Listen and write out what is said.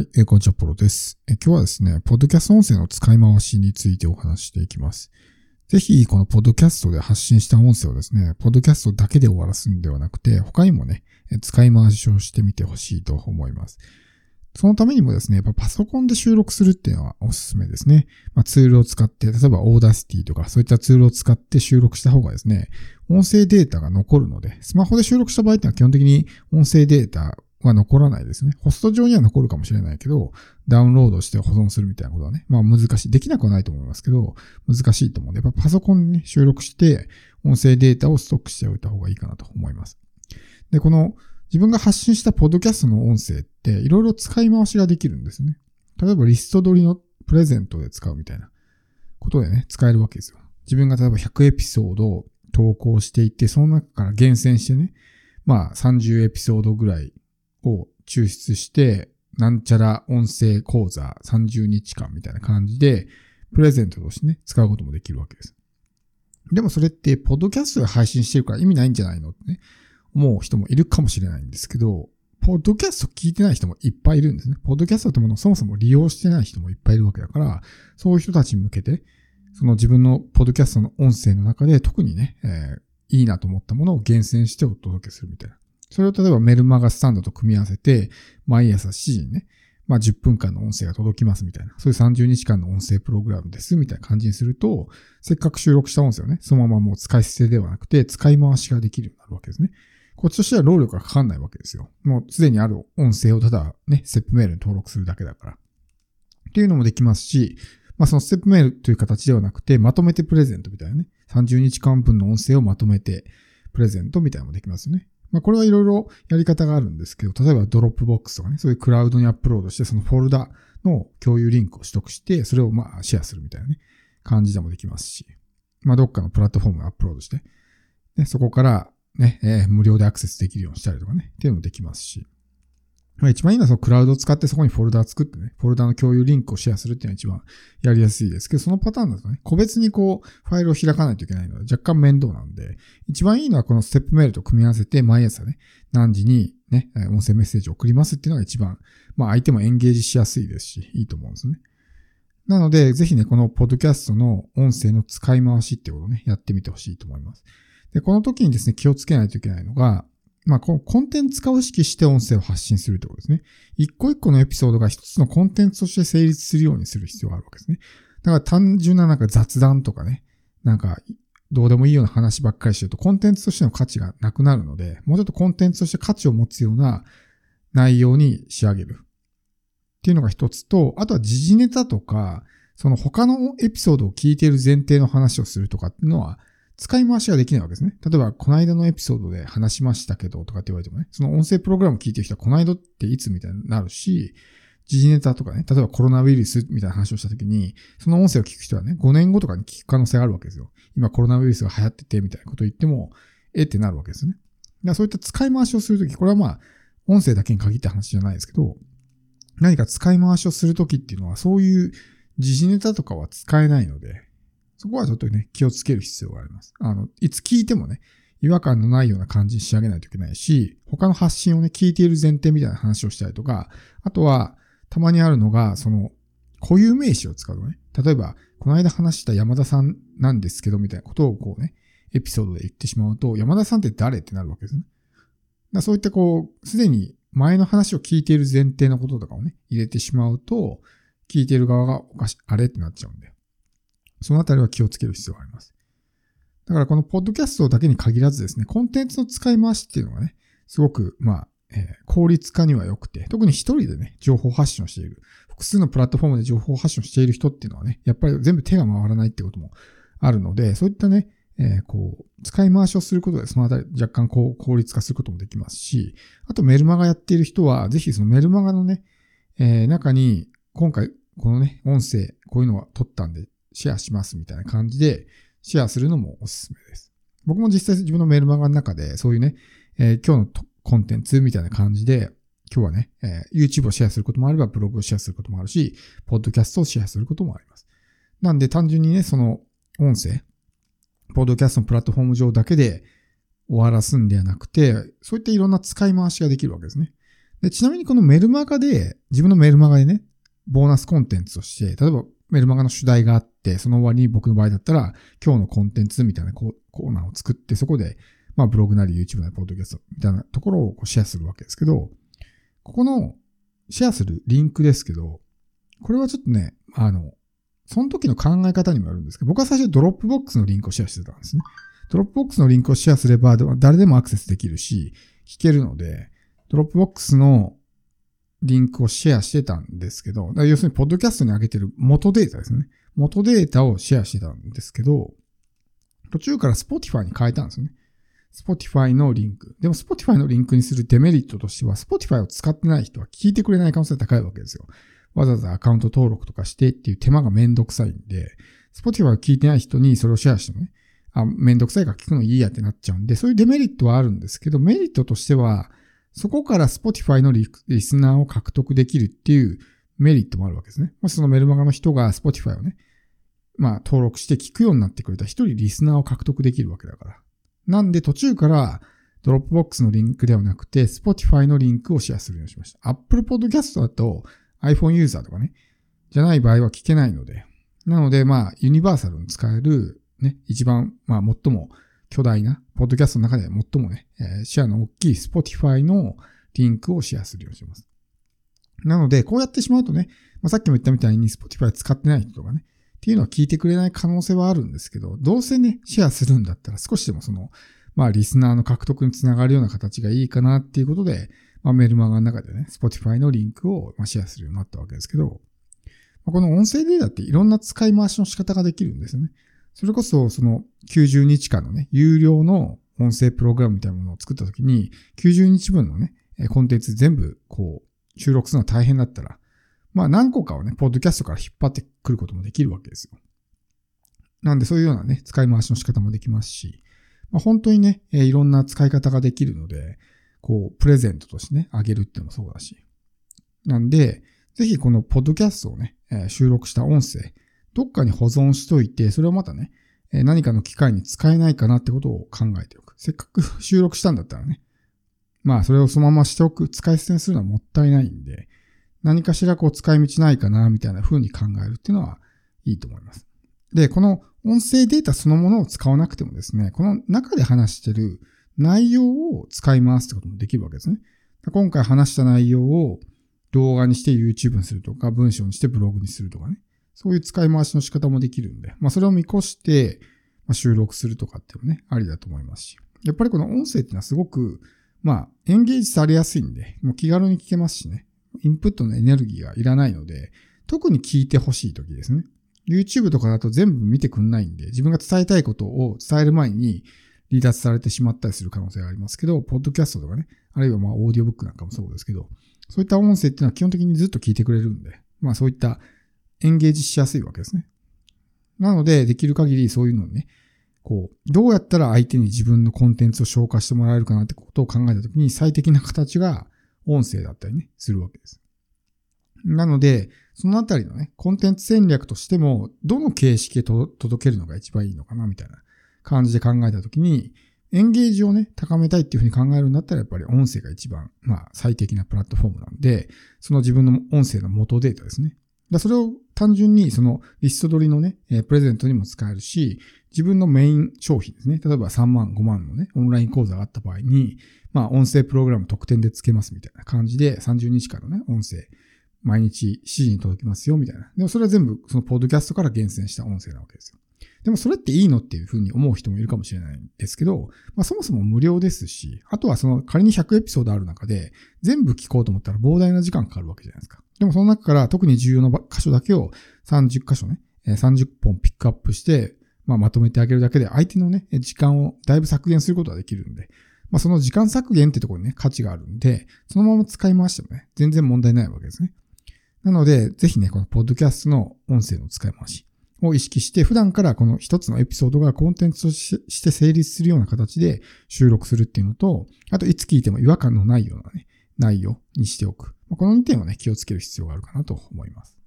はい、えー、こんにちは、ポロです、えー。今日はですね、ポッドキャスト音声の使い回しについてお話していきます。ぜひ、このポッドキャストで発信した音声をですね、ポッドキャストだけで終わらすんではなくて、他にもね、使い回しをしてみてほしいと思います。そのためにもですね、やっぱパソコンで収録するっていうのはおすすめですね。まあ、ツールを使って、例えば Audacity とかそういったツールを使って収録した方がですね、音声データが残るので、スマホで収録した場合っていうのは基本的に音声データは残らないですね。ホスト上には残るかもしれないけど、ダウンロードして保存するみたいなことはね、まあ難しい。できなくはないと思いますけど、難しいと思うんで、やっぱパソコンに、ね、収録して、音声データをストックしておいた方がいいかなと思います。で、この自分が発信したポッドキャストの音声っていろいろ使い回しができるんですね。例えばリスト取りのプレゼントで使うみたいなことでね、使えるわけですよ。自分が例えば100エピソードを投稿していって、その中から厳選してね、まあ30エピソードぐらいを抽出して、なんちゃら音声講座30日間みたいな感じで、プレゼントとしてね、使うこともできるわけです。でもそれって、ポッドキャストで配信してるから意味ないんじゃないのってね、思う人もいるかもしれないんですけど、ポッドキャスト聞いてない人もいっぱいいるんですね。ポッドキャストってものをそもそも利用してない人もいっぱいいるわけだから、そういう人たちに向けて、その自分のポッドキャストの音声の中で特にね、えー、いいなと思ったものを厳選してお届けするみたいな。それを例えばメルマガスタンドと組み合わせて、毎朝7時にね、まあ10分間の音声が届きますみたいな、そういう30日間の音声プログラムですみたいな感じにすると、せっかく収録した音声をね、そのままもう使い捨てではなくて、使い回しができるようになるわけですね。こっちとしては労力がかかんないわけですよ。もうすでにある音声をただね、ステップメールに登録するだけだから。っていうのもできますし、まあそのステップメールという形ではなくて、まとめてプレゼントみたいなね、30日間分の音声をまとめてプレゼントみたいなのもできますよね。まあ、これはいろいろやり方があるんですけど、例えば Dropbox とかね、そういうクラウドにアップロードして、そのフォルダの共有リンクを取得して、それをまあシェアするみたいなね、感じでもできますし、まあ、どっかのプラットフォームにアップロードして、ね、そこからね、えー、無料でアクセスできるようにしたりとかね、っていうのもできますし、まあ、一番いいのはそのクラウドを使ってそこにフォルダー作ってね、フォルダの共有リンクをシェアするっていうのが一番やりやすいですけど、そのパターンだとね、個別にこう、ファイルを開かないといけないので若干面倒なんで、一番いいのはこのステップメールと組み合わせて毎朝ね、何時にね、音声メッセージを送りますっていうのが一番、まあ相手もエンゲージしやすいですし、いいと思うんですね。なので、ぜひね、このポッドキャストの音声の使い回しっていうことをね、やってみてほしいと思います。で、この時にですね、気をつけないといけないのが、まあ、コンテンツ化を意識して音声を発信するってことですね。一個一個のエピソードが一つのコンテンツとして成立するようにする必要があるわけですね。だから単純ななんか雑談とかね、なんかどうでもいいような話ばっかりしてるとコンテンツとしての価値がなくなるので、もうちょっとコンテンツとして価値を持つような内容に仕上げる。っていうのが一つと、あとは時事ネタとか、その他のエピソードを聞いている前提の話をするとかっていうのは、使い回しができないわけですね。例えば、この間のエピソードで話しましたけどとかって言われてもね、その音声プログラム聞いてる人はこの間っていつみたいになるし、時事ネタとかね、例えばコロナウイルスみたいな話をしたときに、その音声を聞く人はね、5年後とかに聞く可能性があるわけですよ。今コロナウイルスが流行っててみたいなことを言っても、えってなるわけですね。だからそういった使い回しをするとき、これはまあ、音声だけに限った話じゃないですけど、何か使い回しをするときっていうのは、そういう時事ネタとかは使えないので、そこはちょっとね、気をつける必要があります。あの、いつ聞いてもね、違和感のないような感じに仕上げないといけないし、他の発信をね、聞いている前提みたいな話をしたりとか、あとは、たまにあるのが、その、固有名詞を使うのね。例えば、この間話した山田さんなんですけど、みたいなことをこうね、エピソードで言ってしまうと、山田さんって誰ってなるわけですね。だそういったこう、すでに前の話を聞いている前提のこととかをね、入れてしまうと、聞いている側がおかし、あれってなっちゃうんだよ。そのあたりは気をつける必要があります。だからこのポッドキャストだけに限らずですね、コンテンツの使い回しっていうのがね、すごく、まあ、え、効率化には良くて、特に一人でね、情報発信をしている。複数のプラットフォームで情報発信をしている人っていうのはね、やっぱり全部手が回らないってこともあるので、そういったね、えー、こう、使い回しをすることで、そのあたり若干こう、効率化することもできますし、あとメルマガやっている人は、ぜひそのメルマガのね、えー、中に、今回、このね、音声、こういうのは撮ったんで、シェアしますみたいな感じでシェアするのもおすすめです。僕も実際自分のメールマガの中でそういうね、えー、今日のコンテンツみたいな感じで、今日はね、えー、YouTube をシェアすることもあれば、ブログをシェアすることもあるし、ポッドキャストをシェアすることもあります。なんで単純にね、その音声、ポッドキャストのプラットフォーム上だけで終わらすんではなくて、そういったいろんな使い回しができるわけですね。で、ちなみにこのメルマガで、自分のメルマガでね、ボーナスコンテンツとして、例えばメルマガの主題があって、その終わりに僕の場合だったら、今日のコンテンツみたいなコーナーを作って、そこで、まあブログなり YouTube なりポッドキャストみたいなところをこうシェアするわけですけど、ここのシェアするリンクですけど、これはちょっとね、あの、その時の考え方にもよるんですけど、僕は最初 Dropbox のリンクをシェアしてたんですね。Dropbox のリンクをシェアすれば、誰でもアクセスできるし、聞けるので、 Dropbox のリンクをシェアしてたんですけど、要するに、ポッドキャストに上げてる元データですね。元データをシェアしてたんですけど、途中から Spotify に変えたんですよね。Spotify のリンク。でも Spotify のリンクにするデメリットとしては、Spotify を使ってない人は聞いてくれない可能性が高いわけですよ。わざわざアカウント登録とかしてっていう手間がめんどくさいんで、Spotify を聞いてない人にそれをシェアしてもね、あ、めんどくさいから聞くのいいやってなっちゃうんで、そういうデメリットはあるんですけど、メリットとしては、そこから Spotify のリスナーを獲得できるっていうメリットもあるわけですね。もしそのメルマガの人が Spotify をね、まあ登録して聞くようになってくれた一人リスナーを獲得できるわけだから。なんで途中から Dropbox のリンクではなくて Spotify のリンクをシェアするようにしました。Apple Podcast だと iPhone ユーザーとかね、じゃない場合は聞けないので。なのでまあユニバーサルに使えるね、一番まあ最も巨大な、ポッドキャストの中で最もね、えー、シェアの大きい Spotify のリンクをシェアするようにします。なので、こうやってしまうとね、まあ、さっきも言ったみたいに Spotify 使ってない人とかね、っていうのは聞いてくれない可能性はあるんですけど、どうせね、シェアするんだったら少しでもその、まあ、リスナーの獲得につながるような形がいいかなっていうことで、まあ、メルマガの中でね、Spotify のリンクをシェアするようになったわけですけど、この音声データっていろんな使い回しの仕方ができるんですよね。それこそ、その90日間のね、有料の音声プログラムみたいなものを作ったときに、90日分のね、コンテンツ全部、こう、収録するのは大変だったら、まあ何個かをね、ポッドキャストから引っ張ってくることもできるわけですよ。なんでそういうようなね、使い回しの仕方もできますし、まあ、本当にね、いろんな使い方ができるので、こう、プレゼントとしてね、あげるってのもそうだし。なんで、ぜひこのポッドキャストをね、収録した音声、どっかに保存しといて、それをまたね、何かの機会に使えないかなってことを考えておく。せっかく 収録したんだったらね。まあ、それをそのまましておく、使い捨てにするのはもったいないんで、何かしらこう使い道ないかな、みたいな風に考えるっていうのはいいと思います。で、この音声データそのものを使わなくてもですね、この中で話してる内容を使い回すってこともできるわけですね。今回話した内容を動画にして YouTube にするとか、文章にしてブログにするとかね。そういう使い回しの仕方もできるんで、まあそれを見越して、ま、収録するとかっていうのね、ありだと思いますし。やっぱりこの音声っていうのはすごく、まあ、エンゲージされやすいんで、もう気軽に聞けますしね。インプットのエネルギーがいらないので、特に聞いてほしい時ですね。YouTube とかだと全部見てくんないんで、自分が伝えたいことを伝える前に離脱されてしまったりする可能性がありますけど、ポッドキャストとかね、あるいはまあオーディオブックなんかもそうですけど、そういった音声っていうのは基本的にずっと聞いてくれるんで、まあそういったエンゲージしやすいわけですね。なので、できる限りそういうのをね、こう、どうやったら相手に自分のコンテンツを消化してもらえるかなってことを考えたときに最適な形が音声だったりね、するわけです。なので、そのあたりのね、コンテンツ戦略としても、どの形式で届けるのが一番いいのかな、みたいな感じで考えたときに、エンゲージをね、高めたいっていうふうに考えるんだったら、やっぱり音声が一番、まあ、最適なプラットフォームなんで、その自分の音声の元データですね。だそれを単純にそのリスト取りのね、プレゼントにも使えるし、自分のメイン商品ですね。例えば3万、5万のね、オンライン講座があった場合に、まあ音声プログラム特典でつけますみたいな感じで30日間のね、音声、毎日7時に届きますよみたいな。でもそれは全部そのポッドキャストから厳選した音声なわけですよ。でもそれっていいのっていうふうに思う人もいるかもしれないんですけど、まあそもそも無料ですし、あとはその仮に100エピソードある中で全部聞こうと思ったら膨大な時間かかるわけじゃないですか。でもその中から特に重要な箇所だけを30箇所ね、30本ピックアップして、まあ、まとめてあげるだけで相手のね、時間をだいぶ削減することができるんで、まあ、その時間削減ってところにね、価値があるんで、そのまま使い回してもね、全然問題ないわけですね。なので、ぜひね、このポッドキャストの音声の使い回しを意識して、普段からこの一つのエピソードがコンテンツとして成立するような形で収録するっていうのと、あといつ聞いても違和感のないようなね、内容にしておく。この2点はね、気をつける必要があるかなと思います。